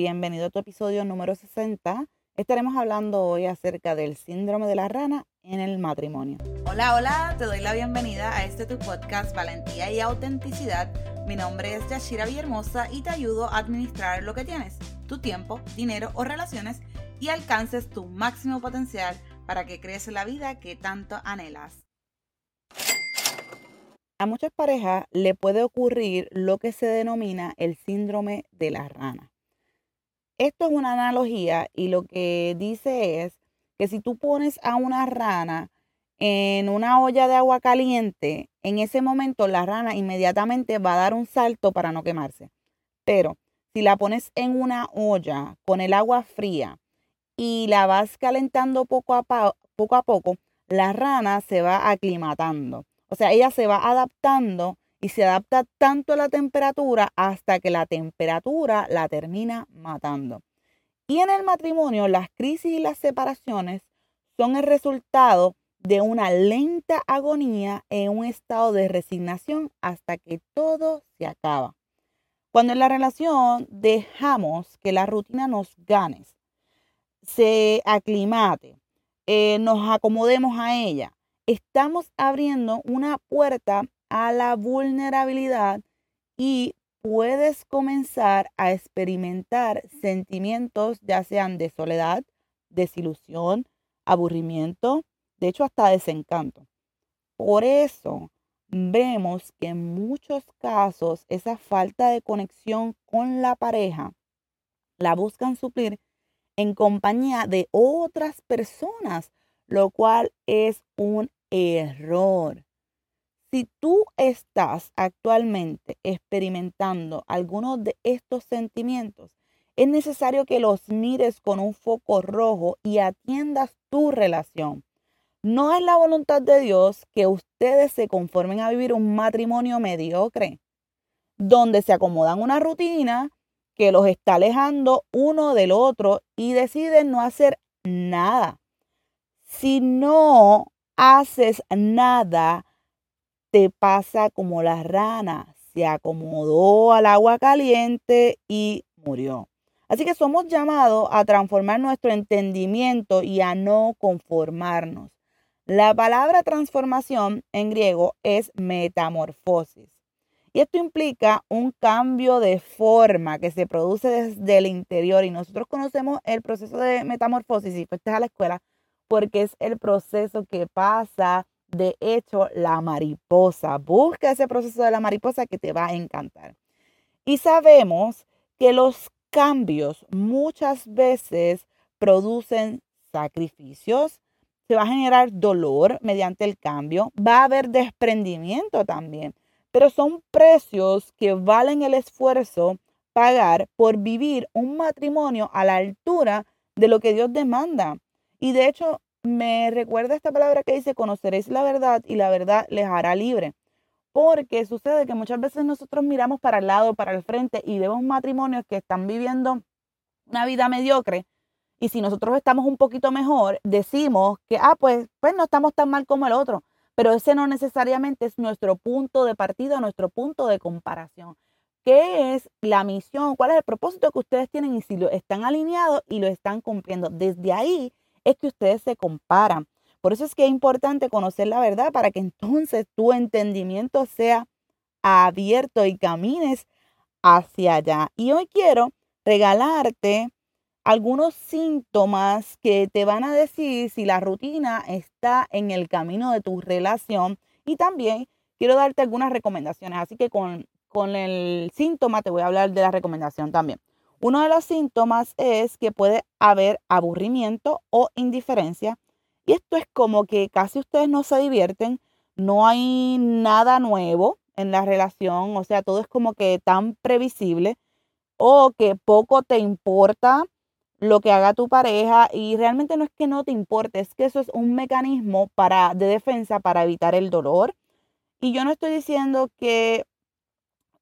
bienvenido a tu episodio número 60. Estaremos hablando hoy acerca del síndrome de la rana en el matrimonio. Hola, hola, te doy la bienvenida a este tu podcast Valentía y Autenticidad. Mi nombre es Yashira Villahermosa y te ayudo a administrar lo que tienes, tu tiempo, dinero o relaciones y alcances tu máximo potencial para que crees la vida que tanto anhelas. A muchas parejas le puede ocurrir lo que se denomina el síndrome de la rana. Esto es una analogía y lo que dice es que si tú pones a una rana en una olla de agua caliente, en ese momento la rana inmediatamente va a dar un salto para no quemarse. Pero si la pones en una olla con el agua fría y la vas calentando poco a, poco, a poco, la rana se va aclimatando. O sea, ella se va adaptando y se adapta tanto a la temperatura hasta que la temperatura la termina matando. Y en el matrimonio, las crisis y las separaciones son el resultado de una lenta agonía en un estado de resignación hasta que todo se acaba. Cuando en la relación dejamos que la rutina nos gane, se aclimate, eh, nos acomodemos a ella, estamos abriendo una puerta a la vulnerabilidad y puedes comenzar a experimentar sentimientos ya sean de soledad, desilusión, aburrimiento, de hecho hasta desencanto. Por eso vemos que en muchos casos esa falta de conexión con la pareja la buscan suplir en compañía de otras personas, lo cual es un error. Si tú estás actualmente experimentando algunos de estos sentimientos, es necesario que los mires con un foco rojo y atiendas tu relación. No es la voluntad de Dios que ustedes se conformen a vivir un matrimonio mediocre, donde se acomodan una rutina que los está alejando uno del otro y deciden no hacer nada. Si no haces nada, te pasa como la rana, se acomodó al agua caliente y murió. Así que somos llamados a transformar nuestro entendimiento y a no conformarnos. La palabra transformación en griego es metamorfosis. Y esto implica un cambio de forma que se produce desde el interior. Y nosotros conocemos el proceso de metamorfosis, si fuiste a la escuela, porque es el proceso que pasa de hecho, la mariposa. Busca ese proceso de la mariposa que te va a encantar. Y sabemos que los cambios muchas veces producen sacrificios, se va a generar dolor mediante el cambio, va a haber desprendimiento también, pero son precios que valen el esfuerzo pagar por vivir un matrimonio a la altura de lo que Dios demanda. Y de hecho, me recuerda esta palabra que dice, conoceréis la verdad y la verdad les hará libre. Porque sucede que muchas veces nosotros miramos para el lado, para el frente y vemos matrimonios que están viviendo una vida mediocre. Y si nosotros estamos un poquito mejor, decimos que, ah, pues, pues no estamos tan mal como el otro. Pero ese no necesariamente es nuestro punto de partida, nuestro punto de comparación. ¿Qué es la misión? ¿Cuál es el propósito que ustedes tienen? Y si lo están alineados y lo están cumpliendo. Desde ahí es que ustedes se comparan. Por eso es que es importante conocer la verdad para que entonces tu entendimiento sea abierto y camines hacia allá. Y hoy quiero regalarte algunos síntomas que te van a decir si la rutina está en el camino de tu relación y también quiero darte algunas recomendaciones. Así que con, con el síntoma te voy a hablar de la recomendación también. Uno de los síntomas es que puede haber aburrimiento o indiferencia. Y esto es como que casi ustedes no se divierten, no hay nada nuevo en la relación, o sea, todo es como que tan previsible o que poco te importa lo que haga tu pareja y realmente no es que no te importe, es que eso es un mecanismo para, de defensa para evitar el dolor. Y yo no estoy diciendo que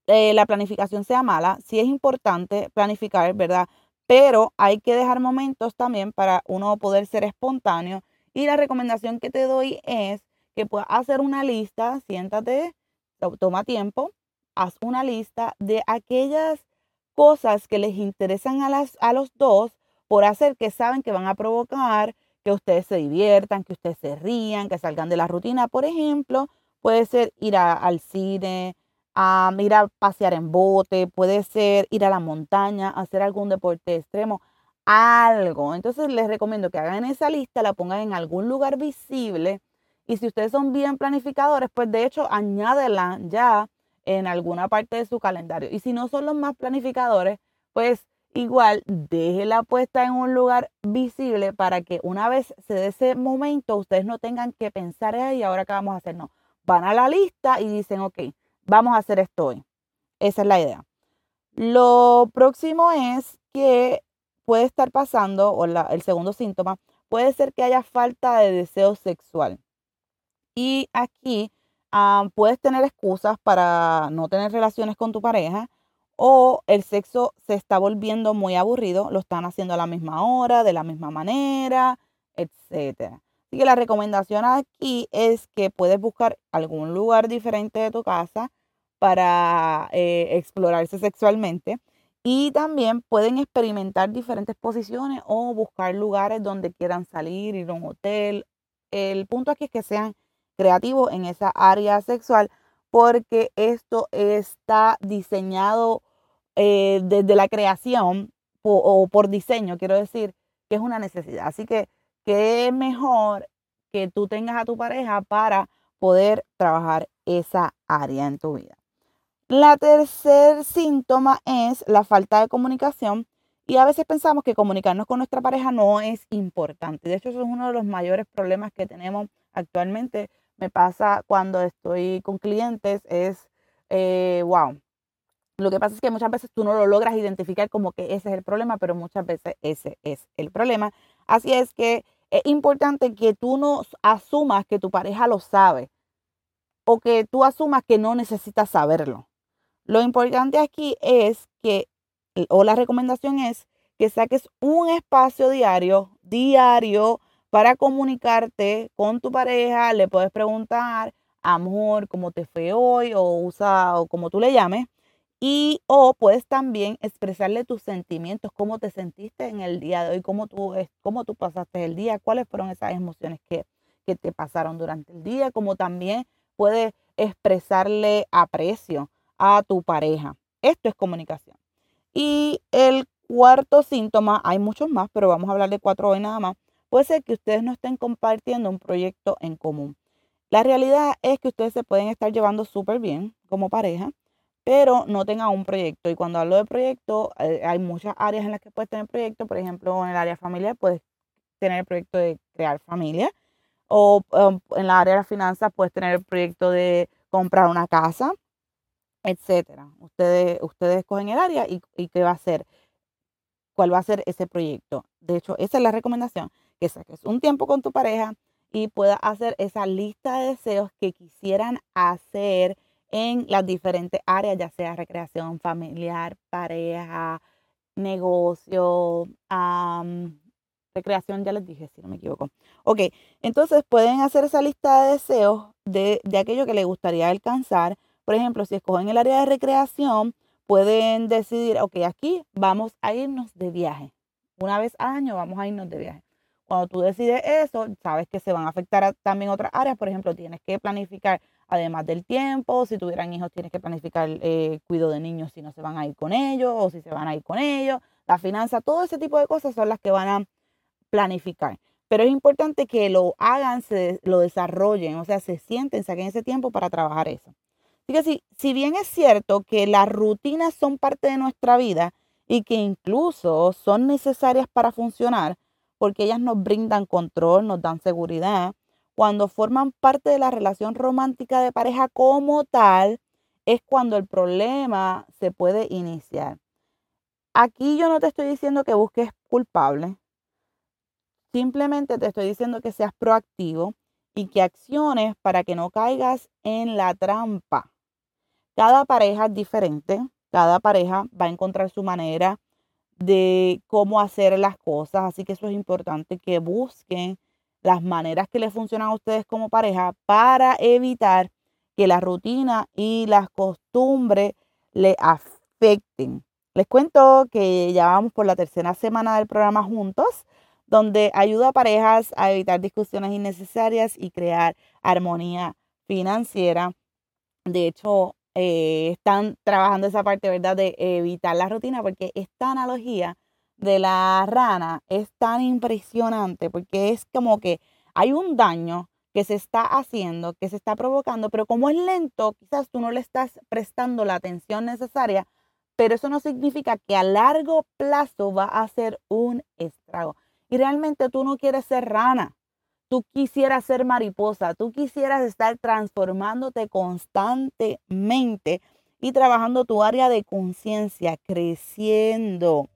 eh, la planificación sea mala, sí es importante planificar, ¿verdad? Pero hay que dejar momentos también para uno poder ser espontáneo. Y la recomendación que te doy es que puedas hacer una lista, siéntate, toma tiempo, haz una lista de aquellas cosas que les interesan a, las, a los dos por hacer que saben que van a provocar que ustedes se diviertan, que ustedes se rían, que salgan de la rutina. Por ejemplo, puede ser ir al cine, a ir a pasear en bote, puede ser ir a la montaña, hacer algún deporte extremo, algo. Entonces les recomiendo que hagan esa lista, la pongan en algún lugar visible y si ustedes son bien planificadores, pues de hecho añádela ya en alguna parte de su calendario. Y si no son los más planificadores, pues igual déjela puesta en un lugar visible para que una vez se dé ese momento, ustedes no tengan que pensar, y ahora qué vamos a hacer. No, van a la lista y dicen, ok, vamos a hacer esto hoy. Esa es la idea. Lo próximo es que puede estar pasando, o el segundo síntoma, puede ser que haya falta de deseo sexual. Y aquí ah, puedes tener excusas para no tener relaciones con tu pareja o el sexo se está volviendo muy aburrido, lo están haciendo a la misma hora, de la misma manera, etc. Así que la recomendación aquí es que puedes buscar algún lugar diferente de tu casa para eh, explorarse sexualmente y también pueden experimentar diferentes posiciones o buscar lugares donde quieran salir, ir a un hotel. El punto aquí es que sean creativos en esa área sexual porque esto está diseñado eh, desde la creación o, por diseño, quiero decir, que es una necesidad. Así que, qué mejor que tú tengas a tu pareja para poder trabajar esa área en tu vida. La tercer síntoma es la falta de comunicación y a veces pensamos que comunicarnos con nuestra pareja no es importante. De hecho, eso es uno de los mayores problemas que tenemos actualmente. Me pasa cuando estoy con clientes, es, eh, wow, lo que pasa es que muchas veces tú no lo logras identificar como que ese es el problema, pero muchas veces ese es el problema. Así es que es importante que tú no asumas que tu pareja lo sabe o que tú asumas que no necesitas saberlo. Lo importante aquí es que, o la recomendación es que saques un espacio diario, diario, para comunicarte con tu pareja. Le puedes preguntar, amor, ¿cómo te fue hoy? O usa, o como tú le llames y o puedes también expresarle tus sentimientos, cómo te sentiste en el día de hoy, cómo tú, cómo tú pasaste el día, cuáles fueron esas emociones que, que te pasaron durante el día, como también puedes expresarle aprecio a tu pareja. Esto es comunicación. Y el cuarto síntoma, hay muchos más, pero vamos a hablar de cuatro hoy nada más, puede ser que ustedes no estén compartiendo un proyecto en común. La realidad es que ustedes se pueden estar llevando súper bien como pareja, pero no tenga un proyecto. Y cuando hablo de proyecto, eh, hay muchas áreas en las que puedes tener proyecto. Por ejemplo, en el área familiar puedes tener el proyecto de crear familia. O um, en la área de las finanzas puedes tener el proyecto de comprar una casa, etcétera. Ustedes, ustedes escogen el área y, qué va a ser, cuál va a ser ese proyecto. De hecho, esa es la recomendación, que saques un tiempo con tu pareja y puedas hacer esa lista de deseos que quisieran hacer en las diferentes áreas, ya sea recreación familiar, pareja, negocio, recreación, ya les dije, si no me equivoco. Ok, entonces pueden hacer esa lista de deseos de, de aquello que les gustaría alcanzar. Por ejemplo, si escogen el área de recreación, pueden decidir, ok, aquí vamos a irnos de viaje. Una vez al año vamos a irnos de viaje. Cuando tú decides eso, sabes que se van a afectar también otras áreas. Por ejemplo, tienes que planificar además del tiempo, si tuvieran hijos tienes que planificar el eh, cuidado de niños si no se van a ir con ellos o si se van a ir con ellos, la finanza, todo ese tipo de cosas son las que van a planificar. Pero es importante que lo hagan, se, lo desarrollen, o sea, se sienten, saquen ese tiempo para trabajar eso. Si bien es cierto que las rutinas son parte de nuestra vida y que incluso son necesarias para funcionar, porque ellas nos brindan control, nos dan seguridad, cuando forman parte de la relación romántica de pareja como tal, es cuando el problema se puede iniciar. Aquí yo no te estoy diciendo que busques culpable, simplemente te estoy diciendo que seas proactivo y que acciones para que no caigas en la trampa. Cada pareja es diferente, cada pareja va a encontrar su manera de cómo hacer las cosas, así que eso es importante que busquen las maneras que les funcionan a ustedes como pareja para evitar que la rutina y las costumbres le afecten Les cuento que ya vamos por la tercera semana del programa juntos, donde ayuda a parejas a evitar discusiones innecesarias y crear armonía financiera. De hecho, eh, están trabajando esa parte, ¿verdad?, de evitar la rutina, porque esta analogía de la rana es tan impresionante, porque es como que hay un daño que se está haciendo, que se está provocando, pero como es lento, quizás tú no le estás prestando la atención necesaria, pero eso no significa que a largo plazo va a ser un estrago. Y realmente tú no quieres ser rana, tú quisieras ser mariposa, tú quisieras estar transformándote constantemente y trabajando tu área de conciencia, creciendo.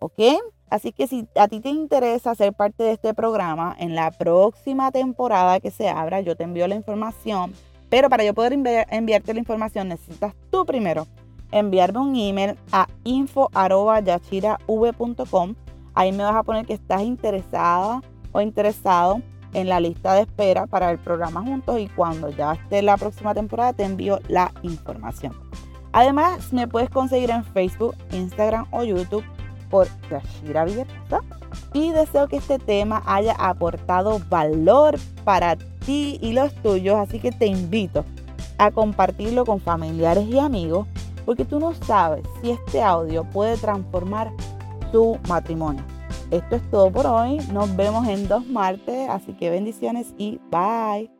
¿Ok? Así que si a ti te interesa ser parte de este programa, en la próxima temporada que se abra, yo te envío la información. Pero para yo poder enviarte la información, necesitas tú primero enviarme un email a info.yachirav.com. Ahí me vas a poner que estás interesada o interesado en la lista de espera para el programa juntos y cuando ya esté la próxima temporada te envío la información. Además, me puedes conseguir en Facebook, Instagram o YouTube por Yashira Villarrosa y deseo que este tema haya aportado valor para ti y los tuyos, así que te invito a compartirlo con familiares y amigos porque tú no sabes si este audio puede transformar tu matrimonio. Esto es todo por hoy, nos vemos en dos martes, así que bendiciones y bye.